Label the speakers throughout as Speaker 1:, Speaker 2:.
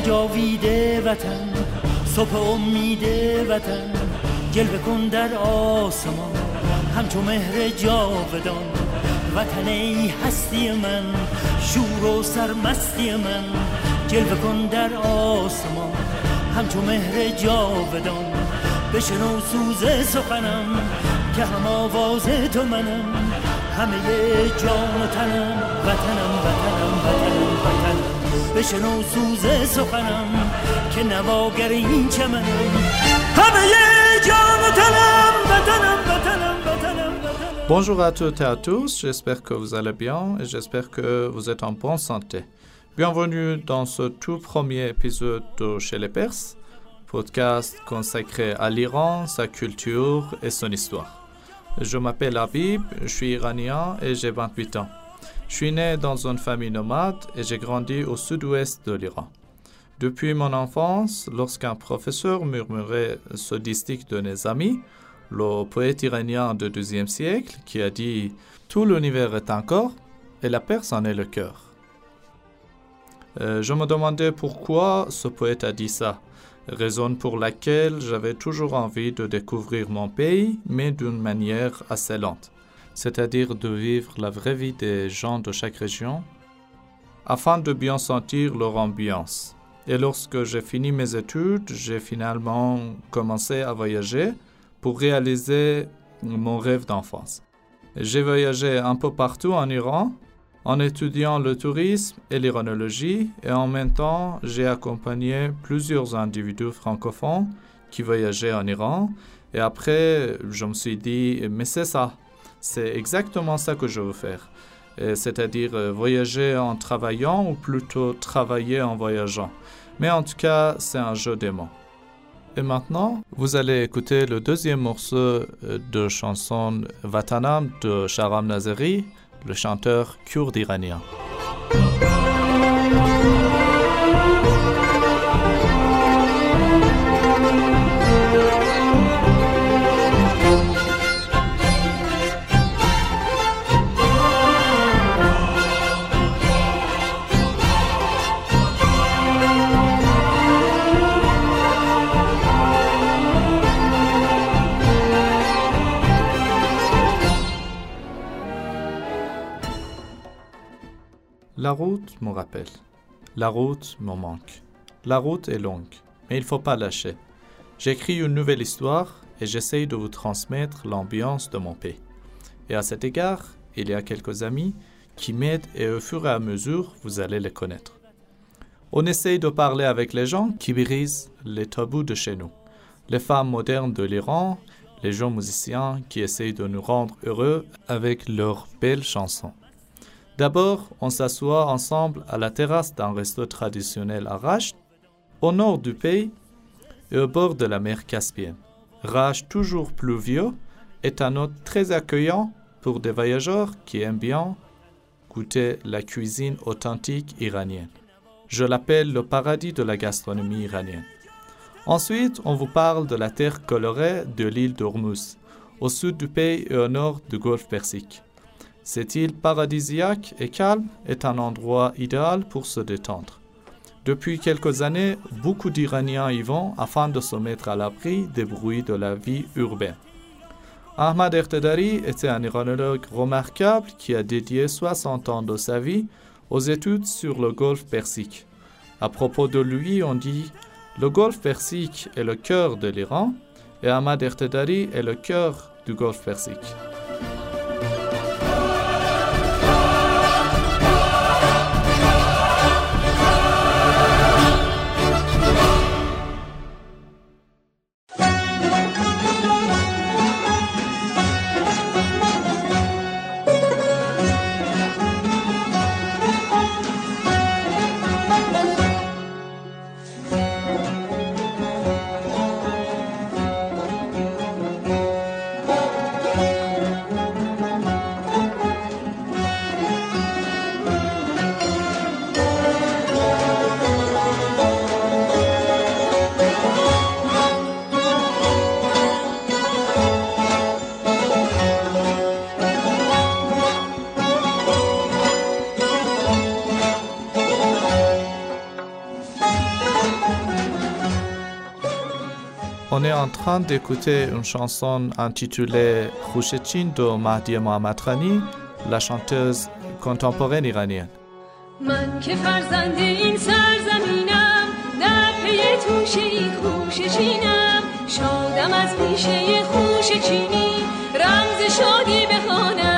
Speaker 1: جاویده وطن صبح امید وطن جلوه کن در آسمان همچون مهر جاودان. وطن ای هستی من شور و سرمستی من جلوه کن در آسمان همچون مهر جاودان. بشنو سوز سخنم که هم آواز تو منم. همه جان و تنم وطنم وطنم وطنم وطنم. بشنو سوز سخنم که نواگر این چمنم همه جان و تنم وطنم وطنم وطنم
Speaker 2: Bonjour à toutes et à tous, j'espère que vous allez bien et j'espère que vous êtes en bonne santé. Bienvenue dans ce tout premier épisode de Chez les Perses, podcast consacré à l'Iran, sa culture et son histoire. Je m'appelle Habib, je suis iranien et j'ai 28 ans. Je suis né dans une famille nomade et j'ai grandi au sud-ouest de l'Iran. Depuis mon enfance, lorsqu'un professeur murmurait ce distique de mes amis, le poète iranien du XIIe siècle qui a dit Tout l'univers est un corps et la Perse en est le cœur. Euh, je me demandais pourquoi ce poète a dit ça, raison pour laquelle j'avais toujours envie de découvrir mon pays, mais d'une manière assez lente, c'est-à-dire de vivre la vraie vie des gens de chaque région, afin de bien sentir leur ambiance. Et lorsque j'ai fini mes études, j'ai finalement commencé à voyager pour réaliser mon rêve d'enfance. J'ai voyagé un peu partout en Iran en étudiant le tourisme et l'iranologie et en même temps j'ai accompagné plusieurs individus francophones qui voyageaient en Iran et après je me suis dit mais c'est ça, c'est exactement ça que je veux faire, c'est-à-dire euh, voyager en travaillant ou plutôt travailler en voyageant. Mais en tout cas c'est un jeu mots. Et maintenant, vous allez écouter le deuxième morceau euh, de chanson Vatanam de Sharam Nazeri, le chanteur kurde iranien. La route me rappelle. La route me manque. La route est longue, mais il ne faut pas lâcher. J'écris une nouvelle histoire et j'essaye de vous transmettre l'ambiance de mon pays. Et à cet égard, il y a quelques amis qui m'aident et au fur et à mesure, vous allez les connaître. On essaye de parler avec les gens qui brisent les tabous de chez nous. Les femmes modernes de l'Iran, les jeunes musiciens qui essayent de nous rendre heureux avec leurs belles chansons. D'abord, on s'assoit ensemble à la terrasse d'un resto traditionnel à Rasht, au nord du pays et au bord de la mer Caspienne. Rasht, toujours pluvieux, est un hôte très accueillant pour des voyageurs qui aiment bien goûter la cuisine authentique iranienne. Je l'appelle le paradis de la gastronomie iranienne. Ensuite, on vous parle de la terre colorée de l'île d'Ormuz, au sud du pays et au nord du golfe Persique. Cette île paradisiaque et calme est un endroit idéal pour se détendre. Depuis quelques années, beaucoup d'Iraniens y vont afin de se mettre à l'abri des bruits de la vie urbaine. Ahmad Ertedari était un iranologue remarquable qui a dédié 60 ans de sa vie aux études sur le golfe Persique. À propos de lui, on dit Le golfe Persique est le cœur de l'Iran et Ahmad Ertedari est le cœur du golfe Persique. Train d'écouter une chanson intitulée Khouchechin de Mahdi Mohammad Rani, la chanteuse contemporaine iranienne.
Speaker 3: من که فرزند این سرزمینم در پی توشه ای خوش چینم شادم از پیشه خوش چینی رمز شادی بخوان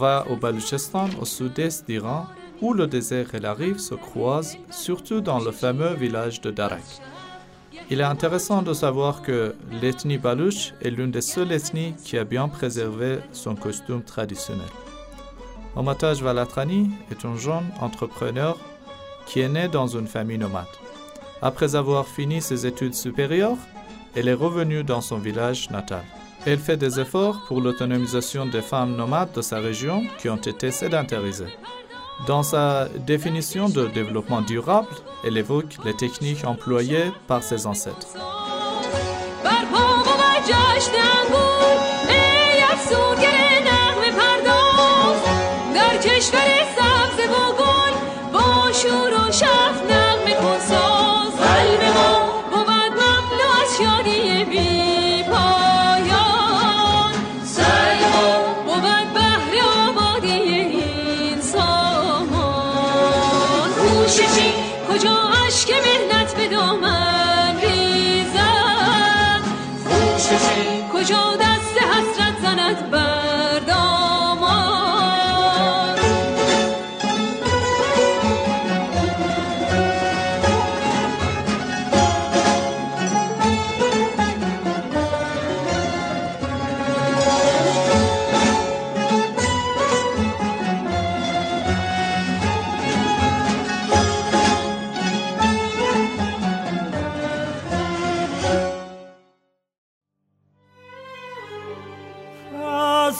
Speaker 2: va au Baluchistan, au sud-est d'Iran, où le désert et la rive se croisent, surtout dans le fameux village de Darak. Il est intéressant de savoir que l'ethnie balouche est l'une des seules ethnies qui a bien préservé son costume traditionnel. Omataj Valatrani est un jeune entrepreneur qui est né dans une famille nomade. Après avoir fini ses études supérieures, elle est revenue dans son village natal. Elle fait des efforts pour l'autonomisation des femmes nomades de sa région qui ont été sédentarisées. Dans sa définition de développement durable, elle évoque les techniques employées par ses ancêtres.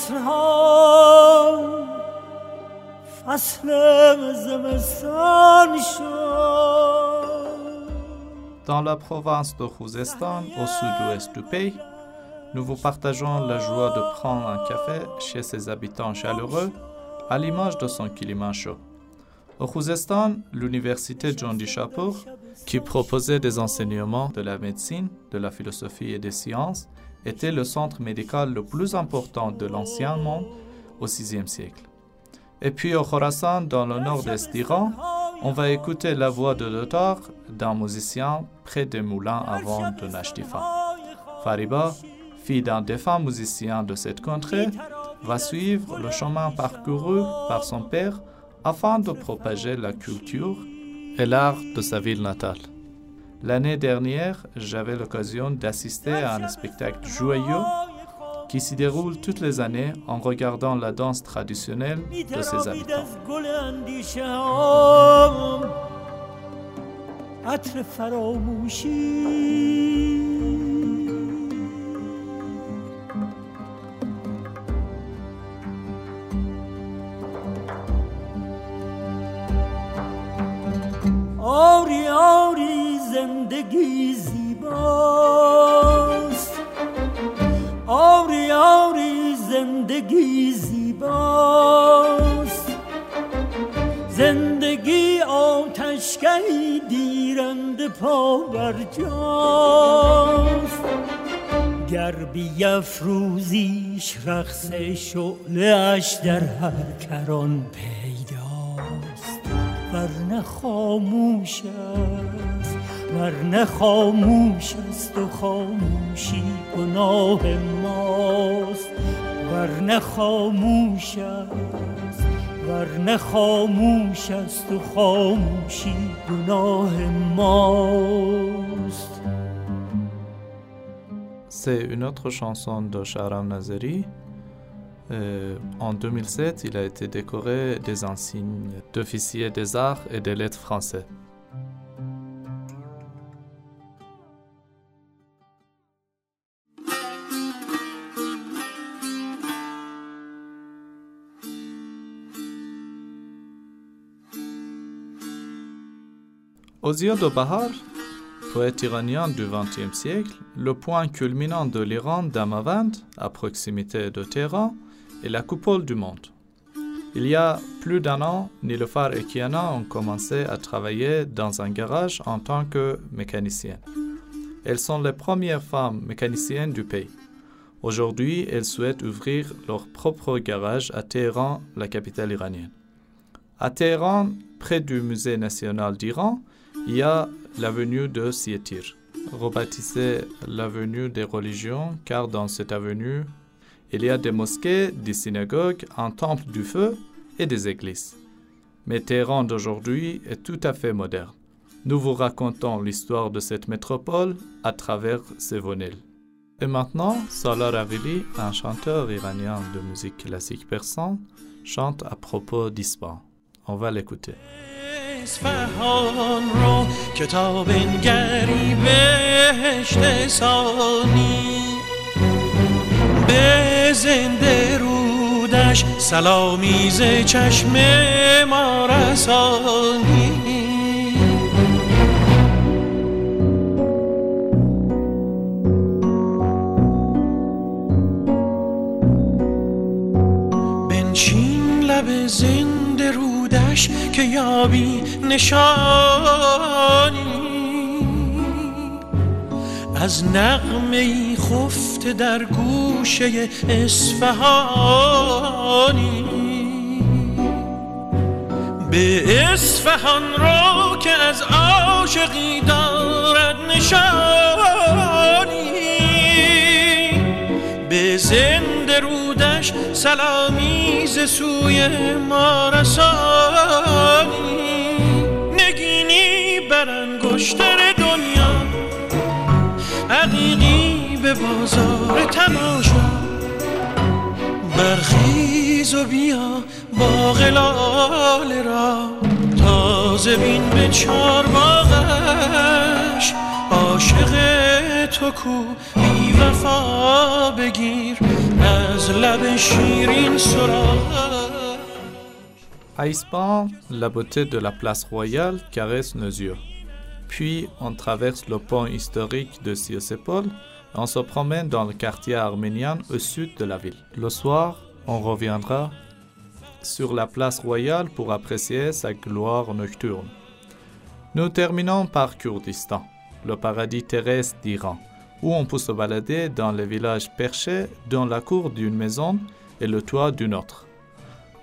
Speaker 1: فصل ها فصل زمستان شد
Speaker 2: Dans la province de Khuzestan, au sud-ouest du pays, nous vous partageons la joie de prendre un café chez ses habitants chaleureux, à l'image de son climat chaud. Au Khuzestan, l'université John Shapur, qui proposait des enseignements de la médecine, de la philosophie et des sciences, était le centre médical le plus important de l'ancien monde au VIe siècle. Et puis au Khorasan, dans le nord-est d'Iran, on va écouter la voix de l'auteur d'un musicien près des moulins avant de Nashtifa. Fariba, fille d'un défunt musicien de cette contrée, va suivre le chemin parcouru par son père afin de propager la culture et l'art de sa ville natale. L'année dernière, j'avais l'occasion d'assister à un spectacle joyeux qui s'y déroule toutes les années en regardant la danse traditionnelle de ses habitants.
Speaker 1: زندگی زیباست. آری آری زندگی زیباست. زندگی آتشگهی دیرند پا بر جاست. گر بیفروزیش رقص شعله اش در هر کران پیداست. ورنه خاموش است. ورنه خاموش است و خاموشی گناه ماست ورنه خاموش است ورنه خاموش است و خاموشی گناه ماست
Speaker 2: C'est une autre chanson de Sharam Nazeri. Euh, en 2007, il a été décoré des insignes d'officier des arts et des lettres français. Aux yeux Bahar, poète iranien du XXe siècle, le point culminant de l'Iran d'Amavand, à proximité de Téhéran, est la coupole du monde. Il y a plus d'un an, Nilofar et Kiana ont commencé à travailler dans un garage en tant que mécaniciennes. Elles sont les premières femmes mécaniciennes du pays. Aujourd'hui, elles souhaitent ouvrir leur propre garage à Téhéran, la capitale iranienne. À Téhéran, près du musée national d'Iran, il y a l'avenue de Sietir, rebaptisée l'avenue des religions, car dans cette avenue, il y a des mosquées, des synagogues, un temple du feu et des églises. Mais Téhéran d'aujourd'hui est tout à fait moderne. Nous vous racontons l'histoire de cette métropole à travers ses vonels. Et maintenant, Salah Ravili, un chanteur iranien de musique classique persan, chante à propos d'Ispan. On va l'écouter.
Speaker 4: اصفهان رو کتاب نگری بهشت سانی به زنده رودش سلامی ز چشم ما رسانی. زنده رودش که یابی نشانی. از نغمه خفته در گوشه اصفهانی. به اصفهان رو که از عاشقی دارد نشانی. به زنده رودش سلامی ز سوی ما رسانی نگینی بر انگشتر دنیا عقیقی به بازار تماشا. برخیز و بیا با غلال را تازه بین به چار باغش. عاشق تو کو بی وفا بگیر از لب شیرین سراغ
Speaker 2: À Ispan, la beauté de la place royale caresse nos yeux. Puis on traverse le pont historique de Siosépol et on se promène dans le quartier arménien au sud de la ville. Le soir, on reviendra sur la place royale pour apprécier sa gloire nocturne. Nous terminons par Kurdistan, le paradis terrestre d'Iran, où on peut se balader dans les villages perchés dans la cour d'une maison et le toit d'une autre.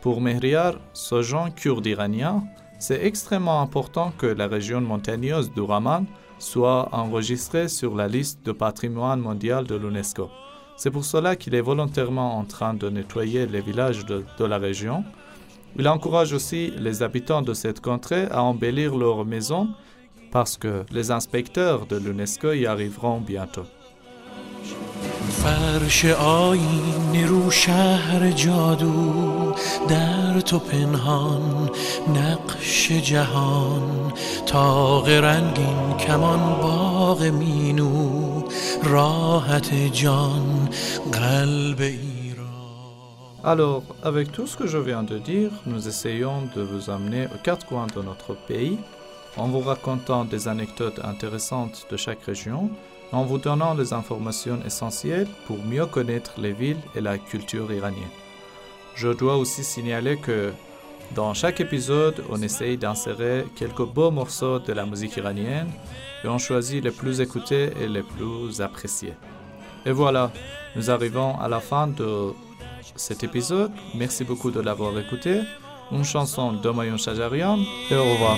Speaker 2: Pour Mehriar, ce genre kurde iranien, c'est extrêmement important que la région montagneuse du Raman soit enregistrée sur la liste de patrimoine mondial de l'UNESCO. C'est pour cela qu'il est volontairement en train de nettoyer les villages de, de la région. Il encourage aussi les habitants de cette contrée à embellir leurs maisons parce que les inspecteurs de l'UNESCO y arriveront bientôt.
Speaker 4: فرش آینه رو شهر جادو در تو پنهان نقش جهان تاق رنگین کمان باغ مینو راحت جان قلب ایران
Speaker 2: Alors, avec tout ce que je viens de dire, nous essayons de vous amener aux quatre coins de notre pays en vous racontant des anecdotes intéressantes de chaque région, en vous donnant les informations essentielles pour mieux connaître les villes et la culture iranienne. Je dois aussi signaler que dans chaque épisode, on essaye d'insérer quelques beaux morceaux de la musique iranienne et on choisit les plus écoutés et les plus appréciés. Et voilà, nous arrivons à la fin de cet épisode. Merci beaucoup de l'avoir écouté. Une chanson de Mayon Shajarian et au revoir.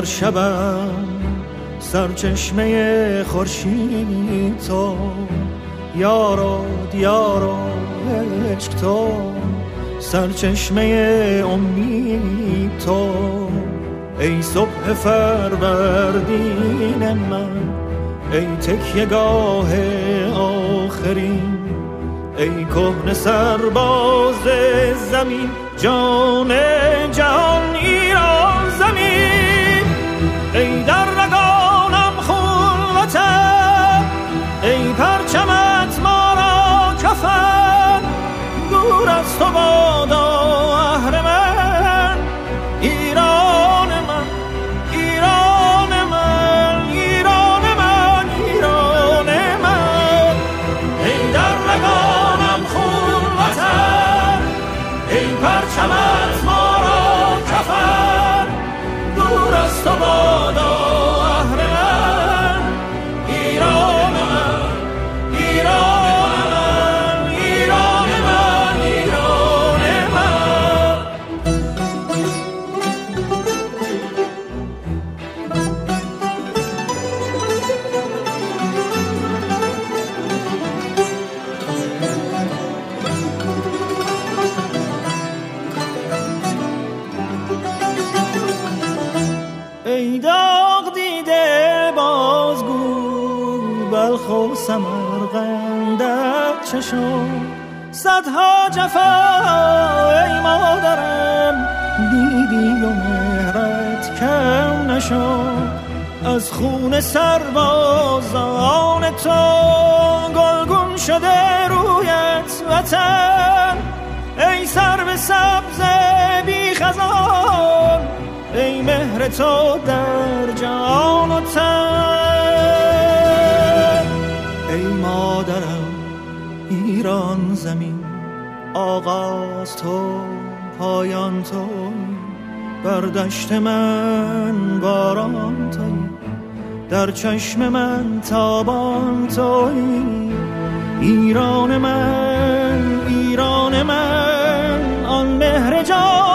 Speaker 5: در شبم سرچشمه خورشید تو یارو دیارو عشق تو سرچشمه امید تو ای صبح فروردین من ای تکیگاه آخرین ای کهن سرباز زمین جان از خون سربازان تو گلگون شده رویت وطن. ای سر به سبز بی خزان ای مهر تو در جان و تن. ای مادرم ایران زمین آغاز تو پایان تو بر دشت من باران توی در چشم من تابان توی. ایران من ایران من آن مهر جاویدان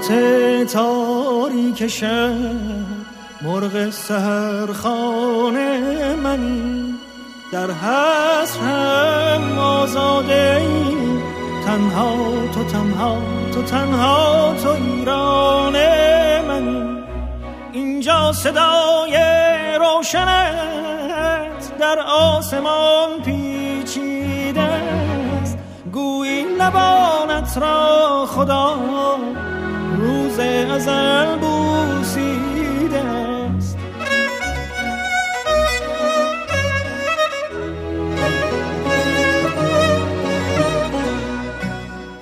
Speaker 5: ظلمت تاریک شب مرغ سهرخانه منی. در حسرم آزاده ای تنها تو تنها تو تنها تو ایران منی. اینجا صدای روشنت در آسمان پیچیده است. گویی لبانت را خدا. روز ازل بوسیده است.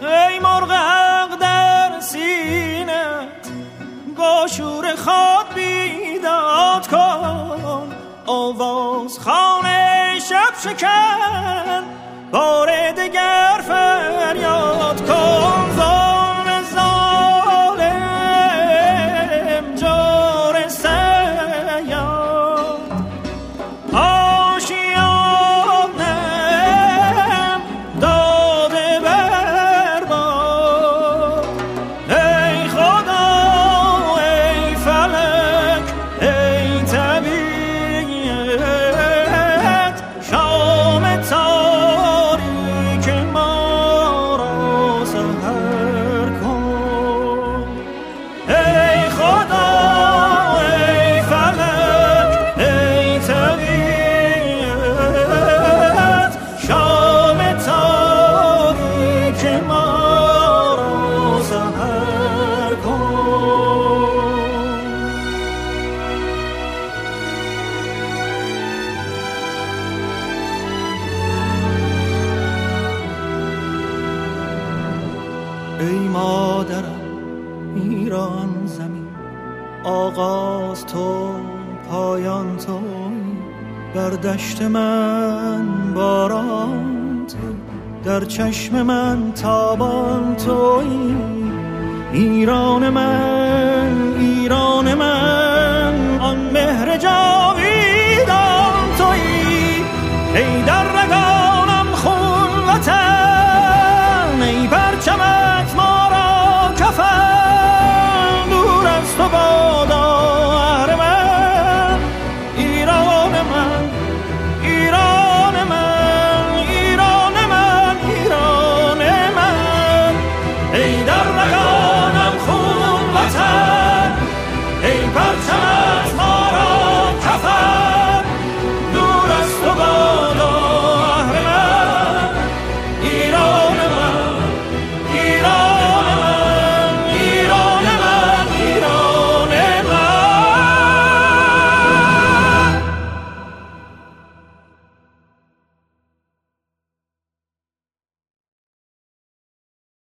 Speaker 5: ای مرغ حق در سینت با شور خواب بیداد کن. آواز خانه شب شکن بار ایران زمین آغاز تو پایان تو بر دشت من باران تو در چشم من تابان توی ایران من ایران من آن مهر جاویدان the ball.